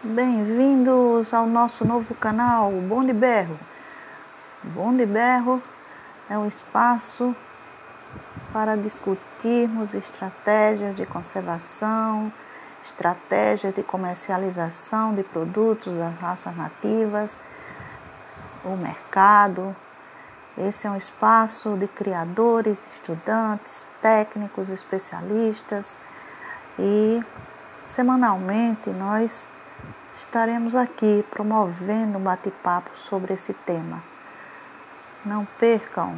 Bem-vindos ao nosso novo canal, Bom de Berro. Bom de Berro é um espaço para discutirmos estratégias de conservação, estratégias de comercialização de produtos das raças nativas, o mercado. Esse é um espaço de criadores, estudantes, técnicos, especialistas e semanalmente nós estaremos aqui promovendo um bate-papo sobre esse tema. Não percam!